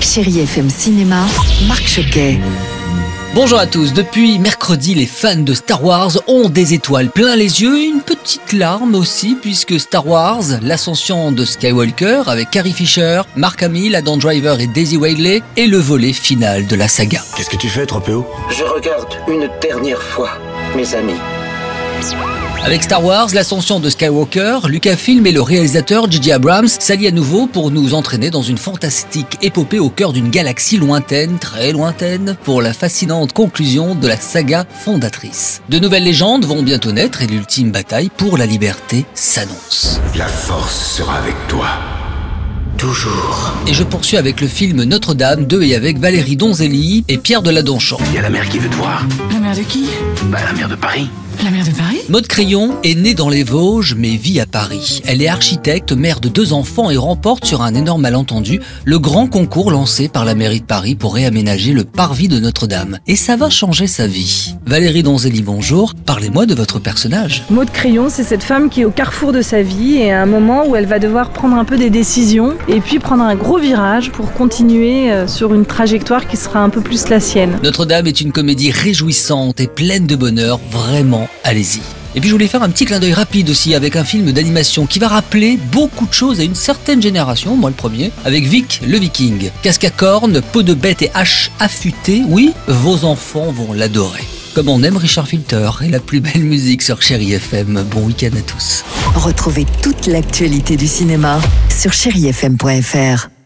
Chérie FM Cinéma, Marc Choquet. Bonjour à tous, depuis mercredi les fans de Star Wars ont des étoiles plein les yeux et une petite larme aussi puisque Star Wars, l'ascension de Skywalker avec Carrie Fisher, Mark Hamill, Adam Driver et Daisy Ridley est le volet final de la saga. Qu'est-ce que tu fais, Tropéo Je regarde une dernière fois mes amis. Avec Star Wars, l'ascension de Skywalker, Lucasfilm et le réalisateur J.J. Abrams s'allient à nouveau pour nous entraîner dans une fantastique épopée au cœur d'une galaxie lointaine, très lointaine, pour la fascinante conclusion de la saga fondatrice. De nouvelles légendes vont bientôt naître et l'ultime bataille pour la liberté s'annonce. La force sera avec toi. Toujours. Et je poursuis avec le film Notre-Dame 2 et avec Valérie Donzelli et Pierre Deladonchamp. Il y a la mère qui veut te voir. La mère de qui? Bah, la mère de Paris. La mère de Paris Maud Crayon est née dans les Vosges mais vit à Paris. Elle est architecte, mère de deux enfants et remporte sur un énorme malentendu le grand concours lancé par la mairie de Paris pour réaménager le parvis de Notre-Dame. Et ça va changer sa vie. Valérie Donzelli, bonjour. Parlez-moi de votre personnage. Maud Crayon, c'est cette femme qui est au carrefour de sa vie et à un moment où elle va devoir prendre un peu des décisions et puis prendre un gros virage pour continuer euh, sur une trajectoire qui sera un peu plus la sienne. Notre-Dame est une comédie réjouissante et pleine de bonheur. Vraiment, allez-y. Et puis je voulais faire un petit clin d'œil rapide aussi avec un film d'animation qui va rappeler beaucoup de choses à une certaine génération, moi le premier, avec Vic le Viking. Casque à cornes, peau de bête et hache affûtée, oui, vos enfants vont l'adorer. Comme on aime Richard Filter et la plus belle musique sur Chéri FM. Bon week-end à tous. Retrouvez toute l'actualité du cinéma sur chérifm.fr.